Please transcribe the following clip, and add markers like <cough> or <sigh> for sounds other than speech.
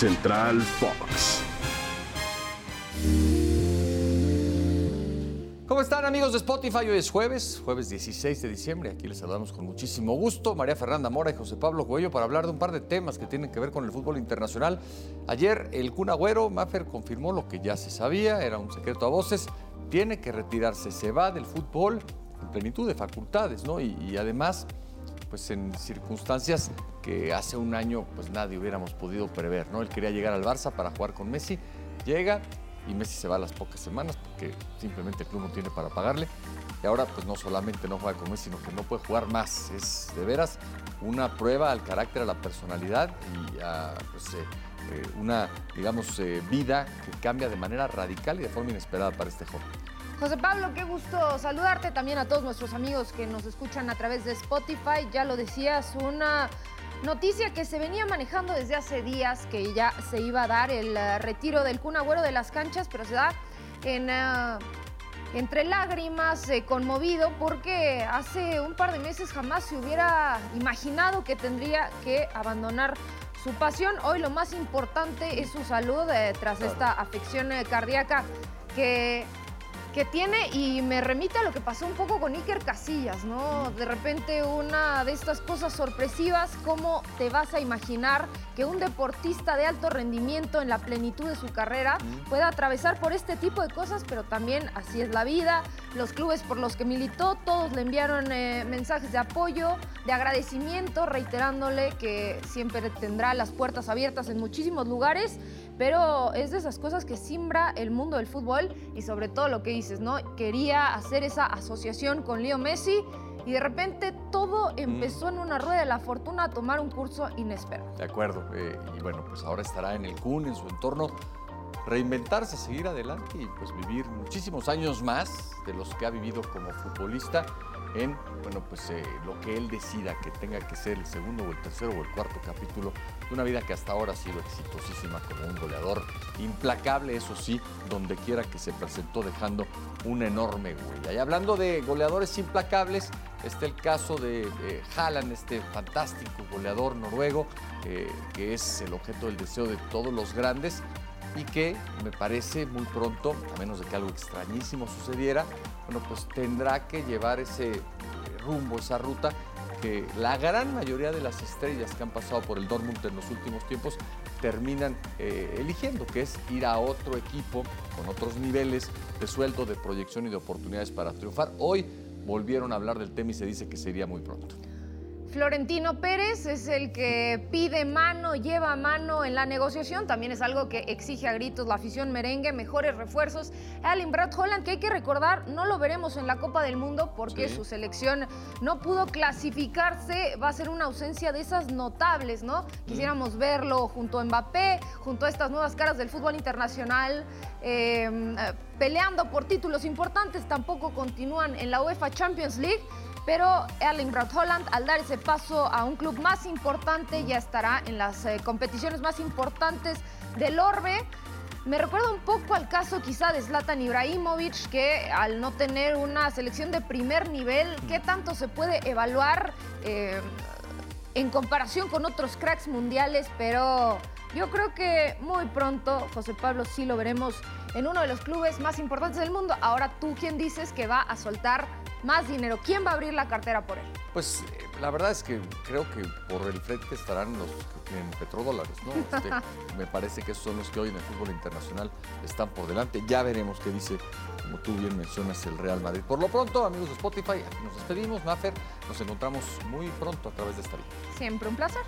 Central Fox. ¿Cómo están amigos de Spotify? Hoy es jueves, jueves 16 de diciembre. Aquí les saludamos con muchísimo gusto. María Fernanda Mora y José Pablo Cuello para hablar de un par de temas que tienen que ver con el fútbol internacional. Ayer el Kun Agüero, Maffer, confirmó lo que ya se sabía, era un secreto a voces. Tiene que retirarse, se va del fútbol en plenitud de facultades, ¿no? Y, y además, pues en circunstancias que hace un año pues nadie hubiéramos podido prever, ¿no? Él quería llegar al Barça para jugar con Messi, llega, y Messi se va a las pocas semanas porque simplemente el club no tiene para pagarle. Y ahora pues no solamente no juega con Messi, sino que no puede jugar más. Es de veras una prueba al carácter, a la personalidad y a pues, eh, eh, una, digamos, eh, vida que cambia de manera radical y de forma inesperada para este joven. José Pablo, qué gusto saludarte también a todos nuestros amigos que nos escuchan a través de Spotify. Ya lo decías, una Noticia que se venía manejando desde hace días que ya se iba a dar el uh, retiro del Kun Agüero de las canchas, pero se da en, uh, entre lágrimas, eh, conmovido, porque hace un par de meses jamás se hubiera imaginado que tendría que abandonar su pasión. Hoy lo más importante es su salud eh, tras esta afección eh, cardíaca que que tiene y me remite a lo que pasó un poco con Iker Casillas, ¿no? De repente una de estas cosas sorpresivas, ¿cómo te vas a imaginar que un deportista de alto rendimiento en la plenitud de su carrera pueda atravesar por este tipo de cosas? Pero también así es la vida. Los clubes por los que militó, todos le enviaron eh, mensajes de apoyo, de agradecimiento, reiterándole que siempre tendrá las puertas abiertas en muchísimos lugares pero es de esas cosas que simbra el mundo del fútbol y sobre todo lo que dices, ¿no? Quería hacer esa asociación con Leo Messi y de repente todo empezó en una rueda de la fortuna a tomar un curso inesperado. De acuerdo, eh, y bueno, pues ahora estará en el CUN, en su entorno, reinventarse, seguir adelante y pues vivir muchísimos años más de los que ha vivido como futbolista en bueno, pues, eh, lo que él decida que tenga que ser el segundo o el tercero o el cuarto capítulo de una vida que hasta ahora ha sido exitosísima como un goleador implacable, eso sí, donde quiera que se presentó dejando una enorme huella. Y hablando de goleadores implacables, está el caso de eh, Haaland, este fantástico goleador noruego, eh, que es el objeto del deseo de todos los grandes y que me parece muy pronto, a menos de que algo extrañísimo sucediera, bueno, pues tendrá que llevar ese eh, rumbo, esa ruta que la gran mayoría de las estrellas que han pasado por el Dortmund en los últimos tiempos terminan eh, eligiendo, que es ir a otro equipo con otros niveles de sueldo, de proyección y de oportunidades para triunfar. Hoy volvieron a hablar del tema y se dice que sería muy pronto. Florentino Pérez es el que pide mano, lleva mano en la negociación. También es algo que exige a gritos la afición merengue, mejores refuerzos. Allen Brad Holland, que hay que recordar, no lo veremos en la Copa del Mundo porque su selección no pudo clasificarse. Va a ser una ausencia de esas notables, ¿no? Quisiéramos verlo junto a Mbappé, junto a estas nuevas caras del fútbol internacional. Em, eh, peleando por títulos importantes, tampoco continúan en la UEFA Champions League. Pero Erling Braut Holland, al dar ese paso a un club más importante, ya estará en las eh, competiciones más importantes del Orbe. Me recuerda un poco al caso quizá de Zlatan Ibrahimovic, que al no tener una selección de primer nivel, ¿qué tanto se puede evaluar eh, en comparación con otros cracks mundiales? Pero yo creo que muy pronto José Pablo sí lo veremos en uno de los clubes más importantes del mundo. Ahora tú, ¿quién dices que va a soltar más dinero. ¿Quién va a abrir la cartera por él? Pues eh, la verdad es que creo que por el frente estarán los que tienen petrodólares, ¿no? Este, <laughs> me parece que esos son los que hoy en el fútbol internacional están por delante. Ya veremos qué dice, como tú bien mencionas, el Real Madrid. Por lo pronto, amigos de Spotify, nos despedimos. Maffer, nos encontramos muy pronto a través de esta vida. Siempre un placer.